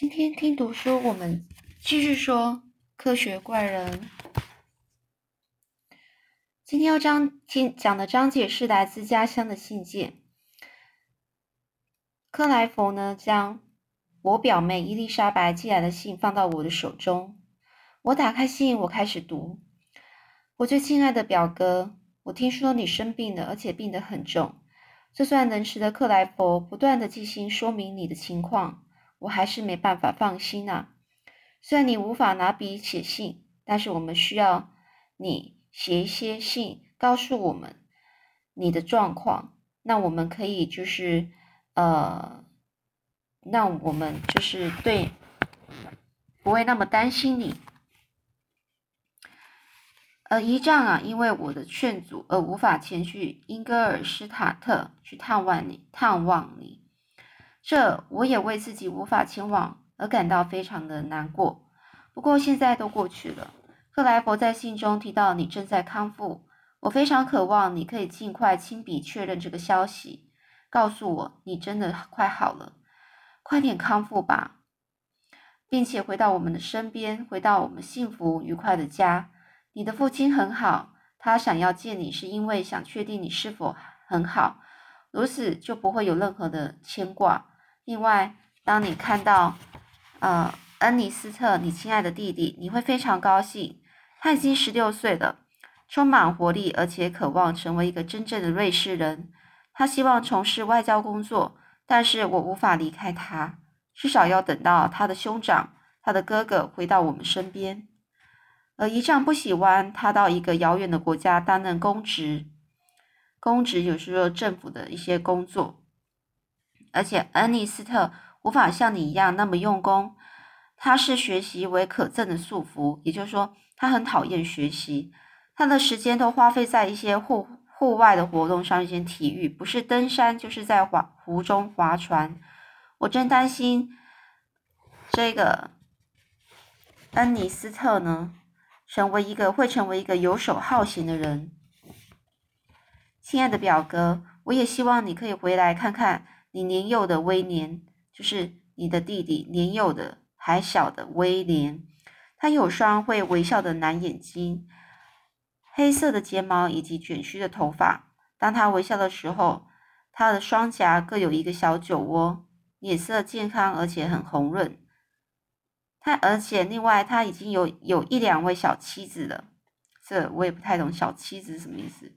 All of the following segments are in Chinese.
今天听读书，我们继续说科学怪人。今天要章听讲的章节是来自家乡的信件。克莱佛呢，将我表妹伊丽莎白寄来的信放到我的手中。我打开信，我开始读。我最亲爱的表哥，我听说你生病了，而且病得很重。这算能使得克莱佛不断的寄信说明你的情况。我还是没办法放心呐。虽然你无法拿笔写信，但是我们需要你写一些信，告诉我们你的状况。那我们可以就是呃，那我们就是对不会那么担心你。呃，姨丈啊，因为我的劝阻而无法前去英格尔施塔特去探望你，探望你。这我也为自己无法前往而感到非常的难过。不过现在都过去了。克莱伯在信中提到你正在康复，我非常渴望你可以尽快亲笔确认这个消息，告诉我你真的快好了，快点康复吧，并且回到我们的身边，回到我们幸福愉快的家。你的父亲很好，他想要见你是因为想确定你是否很好，如此就不会有任何的牵挂。另外，当你看到，呃，恩尼斯特，你亲爱的弟弟，你会非常高兴。他已经十六岁了，充满活力，而且渴望成为一个真正的瑞士人。他希望从事外交工作，但是我无法离开他，至少要等到他的兄长，他的哥哥回到我们身边。而姨丈不喜欢他到一个遥远的国家担任公职，公职有时候政府的一些工作。而且恩尼斯特无法像你一样那么用功，他是学习为可憎的束缚，也就是说，他很讨厌学习，他的时间都花费在一些户户外的活动上，一些体育，不是登山就是在划湖中划船。我真担心这个恩尼斯特呢，成为一个会成为一个游手好闲的人。亲爱的表哥，我也希望你可以回来看看。你年幼的威廉，就是你的弟弟，年幼的还小的威廉，他有双会微笑的蓝眼睛，黑色的睫毛以及卷曲的头发。当他微笑的时候，他的双颊各有一个小酒窝，脸色健康而且很红润。他而且另外他已经有有一两位小妻子了，这我也不太懂小妻子是什么意思。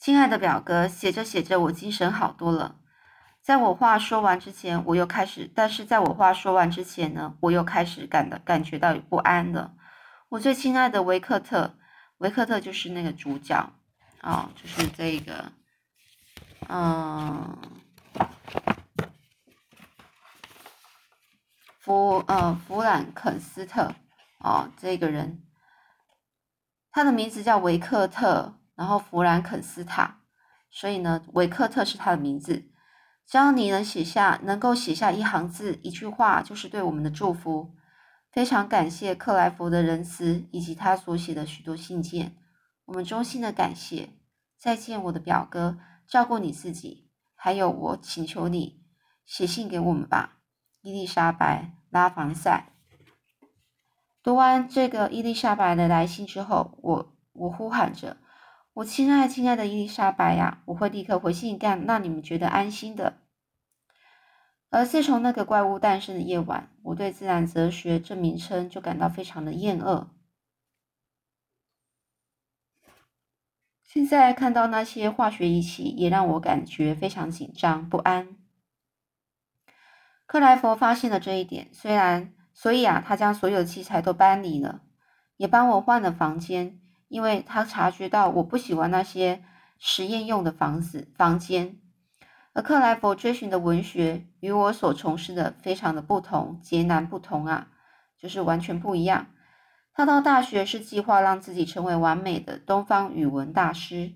亲爱的表哥，写着写着，我精神好多了。在我话说完之前，我又开始，但是在我话说完之前呢，我又开始感到感觉到不安了。我最亲爱的维克特，维克特就是那个主角，哦，就是这个，嗯，弗呃弗兰肯斯特，哦，这个人，他的名字叫维克特。然后弗兰肯斯塔，所以呢，维克特是他的名字。只要你能写下，能够写下一行字、一句话，就是对我们的祝福。非常感谢克莱佛的仁慈，以及他所写的许多信件。我们衷心的感谢。再见，我的表哥，照顾你自己。还有，我请求你写信给我们吧，伊丽莎白·拉凡塞。读完这个伊丽莎白的来信之后，我我呼喊着。我亲爱亲爱的伊丽莎白呀，我会立刻回信干让你们觉得安心的。而自从那个怪物诞生的夜晚，我对自然哲学这名称就感到非常的厌恶。现在看到那些化学仪器，也让我感觉非常紧张不安。克莱佛发现了这一点，虽然所以啊，他将所有器材都搬离了，也帮我换了房间。因为他察觉到我不喜欢那些实验用的房子房间，而克莱佛追寻的文学与我所从事的非常的不同，截然不同啊，就是完全不一样。他到大学是计划让自己成为完美的东方语文大师，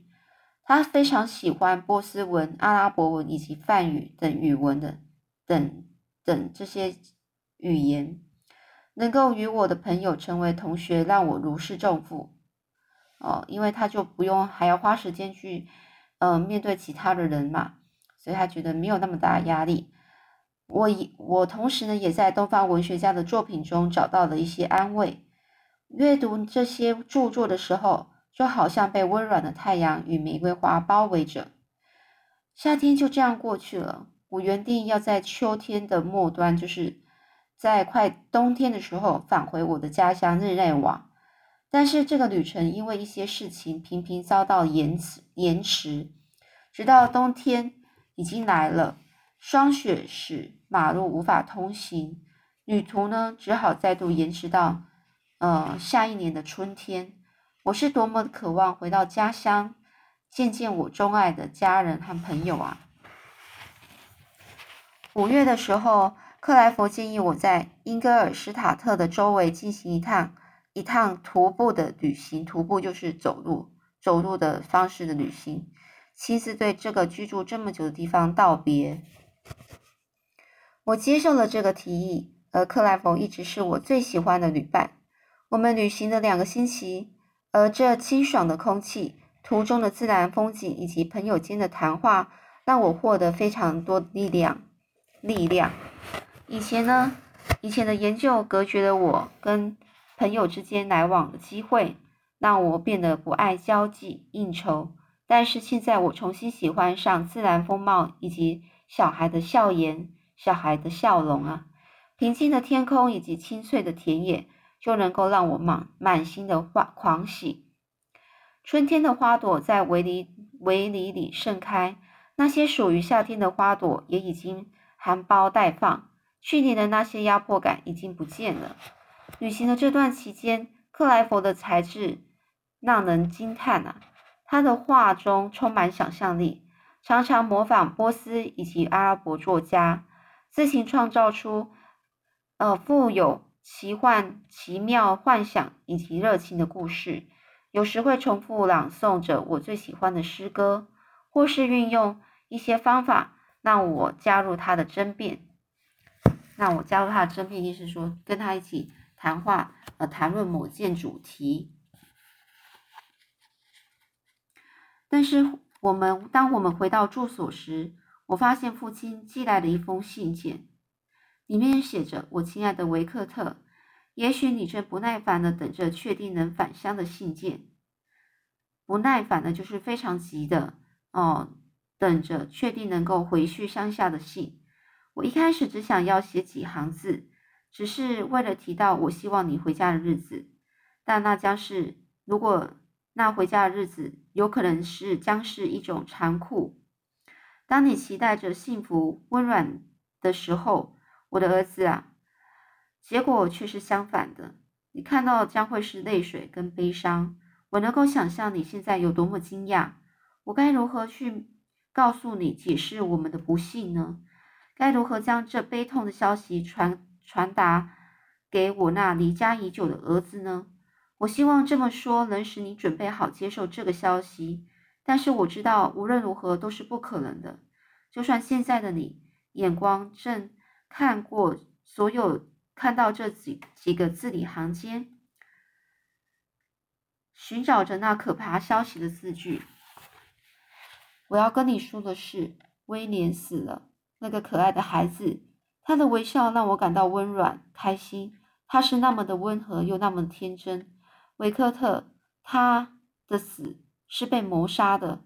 他非常喜欢波斯文、阿拉伯文以及梵语等语文的等等这些语言，能够与我的朋友成为同学，让我如释重负。哦，因为他就不用还要花时间去，呃，面对其他的人嘛，所以他觉得没有那么大压力。我以我同时呢，也在东方文学家的作品中找到了一些安慰。阅读这些著作的时候，就好像被温暖的太阳与玫瑰花包围着。夏天就这样过去了。我原定要在秋天的末端，就是在快冬天的时候返回我的家乡日内瓦，但是这个旅程因为一些事情频频遭到延迟，延迟，直到冬天已经来了，霜雪使马路无法通行，旅途呢只好再度延迟到呃下一年的春天。我是多么渴望回到家乡，见见我钟爱的家人和朋友啊！五月的时候，克莱佛建议我在英格尔施塔特的周围进行一趟一趟徒步的旅行。徒步就是走路，走路的方式的旅行。妻子对这个居住这么久的地方道别。我接受了这个提议，而克莱佛一直是我最喜欢的旅伴。我们旅行了两个星期，而这清爽的空气、途中的自然风景以及朋友间的谈话，让我获得非常多力量。力量。以前呢，以前的研究隔绝了我跟朋友之间来往的机会，让我变得不爱交际应酬。但是现在我重新喜欢上自然风貌以及小孩的笑颜、小孩的笑容啊！平静的天空以及清脆的田野，就能够让我满满心的欢狂喜。春天的花朵在围篱围篱里盛开，那些属于夏天的花朵也已经。含苞待放，去年的那些压迫感已经不见了。旅行的这段期间，克莱佛的才智让人惊叹啊！他的画中充满想象力，常常模仿波斯以及阿拉伯作家，自行创造出呃富有奇幻、奇妙幻想以及热情的故事。有时会重复朗诵着我最喜欢的诗歌，或是运用一些方法。让我加入他的争辩，让我加入他的争辩，意思说跟他一起谈话，呃，谈论某件主题。但是我们当我们回到住所时，我发现父亲寄来了一封信件，里面写着：“我亲爱的维克特，也许你正不耐烦的等着确定能返乡的信件。不耐烦的，就是非常急的哦。”等着确定能够回去乡下的信。我一开始只想要写几行字，只是为了提到我希望你回家的日子。但那将是，如果那回家的日子有可能是将是一种残酷。当你期待着幸福温暖的时候，我的儿子啊，结果却是相反的。你看到将会是泪水跟悲伤。我能够想象你现在有多么惊讶。我该如何去？告诉你，解释我们的不幸呢？该如何将这悲痛的消息传传达给我那离家已久的儿子呢？我希望这么说能使你准备好接受这个消息，但是我知道无论如何都是不可能的。就算现在的你眼光正看过所有看到这几几个字里行间，寻找着那可怕消息的字句。我要跟你说的是，威廉死了。那个可爱的孩子，他的微笑让我感到温暖、开心。他是那么的温和，又那么天真。维克特，他的死是被谋杀的。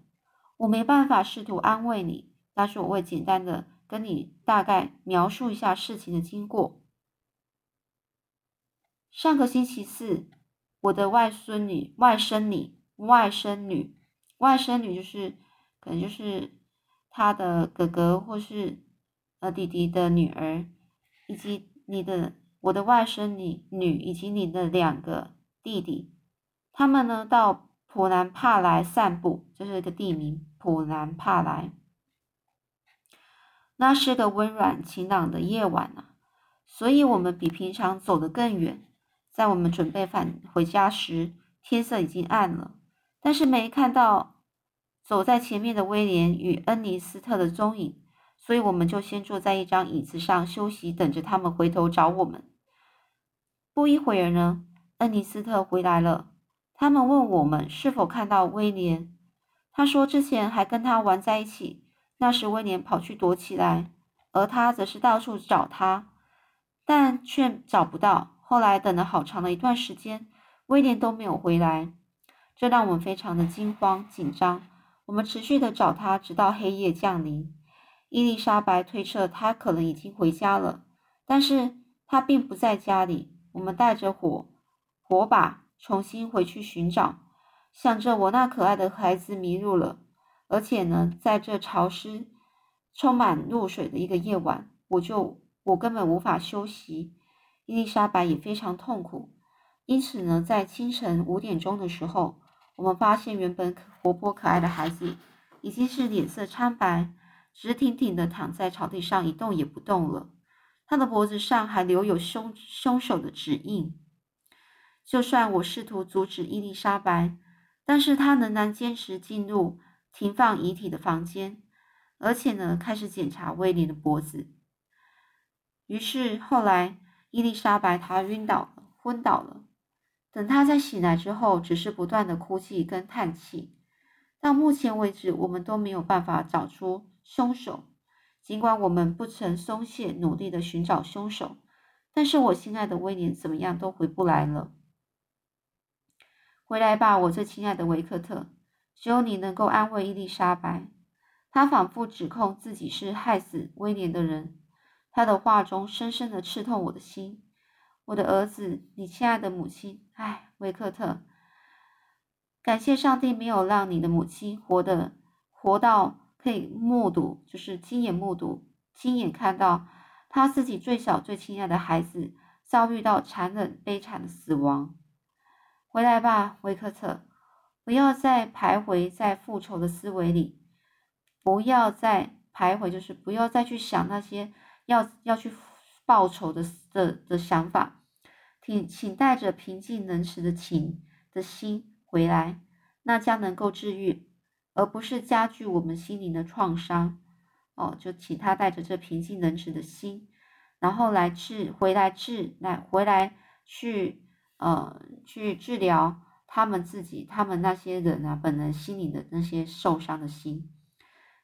我没办法试图安慰你，但是我会简单的跟你大概描述一下事情的经过。上个星期四，我的外孙女、外甥女、外甥女、外甥女就是。可能就是他的哥哥或是呃弟弟的女儿，以及你的我的外甥女女以及你的两个弟弟，他们呢到普兰帕莱散步，这是一个地名，普兰帕莱。那是个温暖晴朗的夜晚啊，所以我们比平常走得更远。在我们准备返回家时，天色已经暗了，但是没看到。走在前面的威廉与恩尼斯特的踪影，所以我们就先坐在一张椅子上休息，等着他们回头找我们。不一会儿呢，恩尼斯特回来了。他们问我们是否看到威廉。他说之前还跟他玩在一起，那时威廉跑去躲起来。而他则是到处找他，但却找不到。后来等了好长的一段时间，威廉都没有回来，这让我们非常的惊慌紧张。我们持续的找他，直到黑夜降临。伊丽莎白推测他可能已经回家了，但是他并不在家里。我们带着火火把重新回去寻找，想着我那可爱的孩子迷路了，而且呢，在这潮湿、充满露水的一个夜晚，我就我根本无法休息。伊丽莎白也非常痛苦，因此呢，在清晨五点钟的时候，我们发现原本活泼可爱的孩子已经是脸色苍白，直挺挺的躺在草地上一动也不动了。他的脖子上还留有凶凶手的指印。就算我试图阻止伊丽莎白，但是她仍然坚持进入停放遗体的房间，而且呢，开始检查威廉的脖子。于是后来，伊丽莎白她晕倒了，昏倒了。等她在醒来之后，只是不断的哭泣跟叹气。到目前为止，我们都没有办法找出凶手。尽管我们不曾松懈，努力的寻找凶手，但是我心爱的威廉怎么样都回不来了。回来吧，我最亲爱的维克特，只有你能够安慰伊丽莎白。她反复指控自己是害死威廉的人，她的话中深深的刺痛我的心。我的儿子，你亲爱的母亲，唉，维克特，感谢上帝没有让你的母亲活的活到。可以目睹，就是亲眼目睹、亲眼看到他自己最小、最亲爱的孩子遭遇到残忍、悲惨的死亡。回来吧，维克特，不要再徘徊在复仇的思维里，不要再徘徊，就是不要再去想那些要要去报仇的的的想法。请请带着平静仁慈的情的心回来，那将能够治愈。而不是加剧我们心灵的创伤，哦，就请他带着这平静仁慈的心，然后来治，回来治，来回来去，呃，去治疗他们自己，他们那些人啊，本人心灵的那些受伤的心，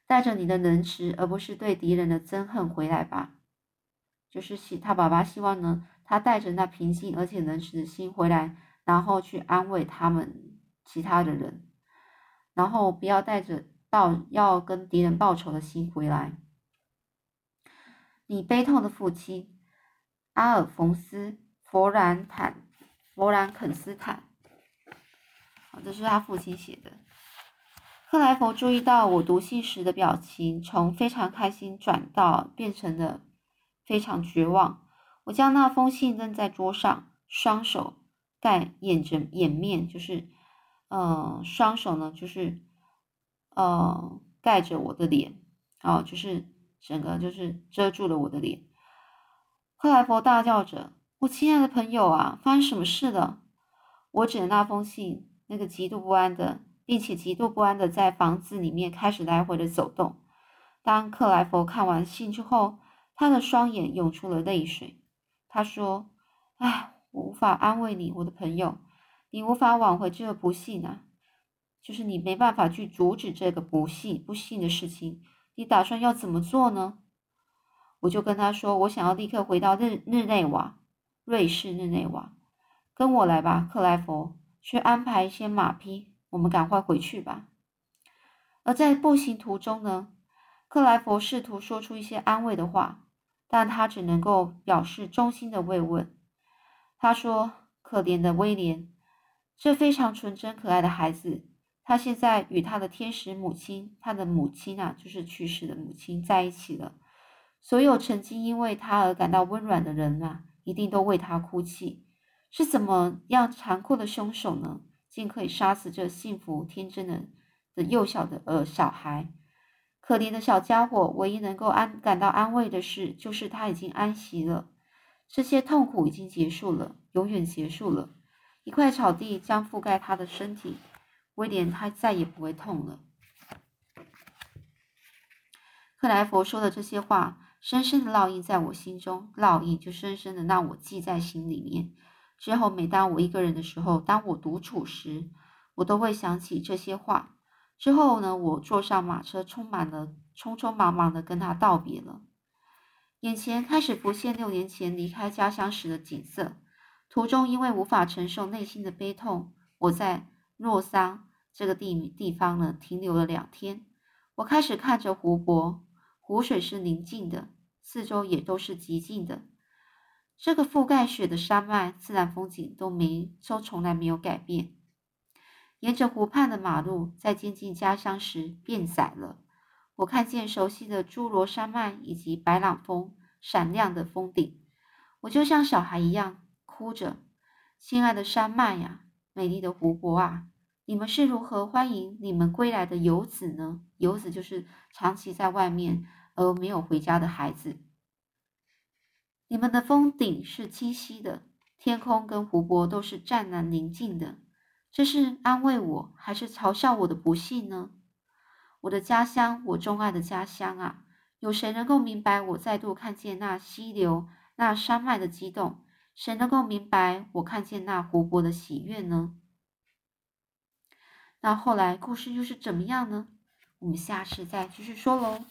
带着你的仁慈，而不是对敌人的憎恨回来吧。就是希他爸爸希望呢，他带着那平静而且仁慈的心回来，然后去安慰他们其他的人。然后不要带着报要跟敌人报仇的心回来。你悲痛的父亲阿尔冯斯·弗兰坦·弗兰肯斯坦，好，这是他父亲写的。克莱佛注意到我读信时的表情从非常开心转到变成了非常绝望。我将那封信扔在桌上，双手盖掩着掩面，就是。嗯，双手呢，就是呃盖着我的脸，哦，就是整个就是遮住了我的脸。克莱佛大叫着：“我亲爱的朋友啊，发生什么事了？”我指着那封信，那个极度不安的，并且极度不安的在房子里面开始来回的走动。当克莱佛看完信之后，他的双眼涌出了泪水。他说：“唉，我无法安慰你，我的朋友。”你无法挽回这个不幸啊，就是你没办法去阻止这个不幸、不幸的事情。你打算要怎么做呢？我就跟他说，我想要立刻回到日日内瓦，瑞士日内瓦。跟我来吧，克莱佛，去安排一些马匹，我们赶快回去吧。而在步行途中呢，克莱佛试图说出一些安慰的话，但他只能够表示衷心的慰问。他说：“可怜的威廉。”这非常纯真可爱的孩子，他现在与他的天使母亲，他的母亲啊，就是去世的母亲在一起了。所有曾经因为他而感到温暖的人啊，一定都为他哭泣。是怎么样残酷的凶手呢？竟可以杀死这幸福天真的的幼小的呃小孩？可怜的小家伙，唯一能够安感到安慰的事，就是他已经安息了，这些痛苦已经结束了，永远结束了。一块草地将覆盖他的身体，威廉他再也不会痛了。克莱佛说的这些话，深深的烙印在我心中，烙印就深深的让我记在心里面。之后，每当我一个人的时候，当我独处时，我都会想起这些话。之后呢，我坐上马车，充满了匆匆忙忙的跟他道别了。眼前开始浮现六年前离开家乡时的景色。途中因为无法承受内心的悲痛，我在诺桑这个地地方呢停留了两天。我开始看着湖泊，湖水是宁静的，四周也都是寂静的。这个覆盖雪的山脉，自然风景都没都从来没有改变。沿着湖畔的马路，在接近家乡时变窄了。我看见熟悉的侏罗山脉以及白朗峰闪亮的峰顶，我就像小孩一样哭着：“亲爱的山脉呀，美丽的湖泊啊，你们是如何欢迎你们归来的游子呢？游子就是长期在外面而没有回家的孩子。你们的峰顶是清晰的，天空跟湖泊都是湛蓝宁静的。这是安慰我，还是嘲笑我的不幸呢？”我的家乡，我钟爱的家乡啊！有谁能够明白我再度看见那溪流、那山脉的激动？谁能够明白我看见那活泼的喜悦呢？那后来故事又是怎么样呢？我们下次再继续说喽。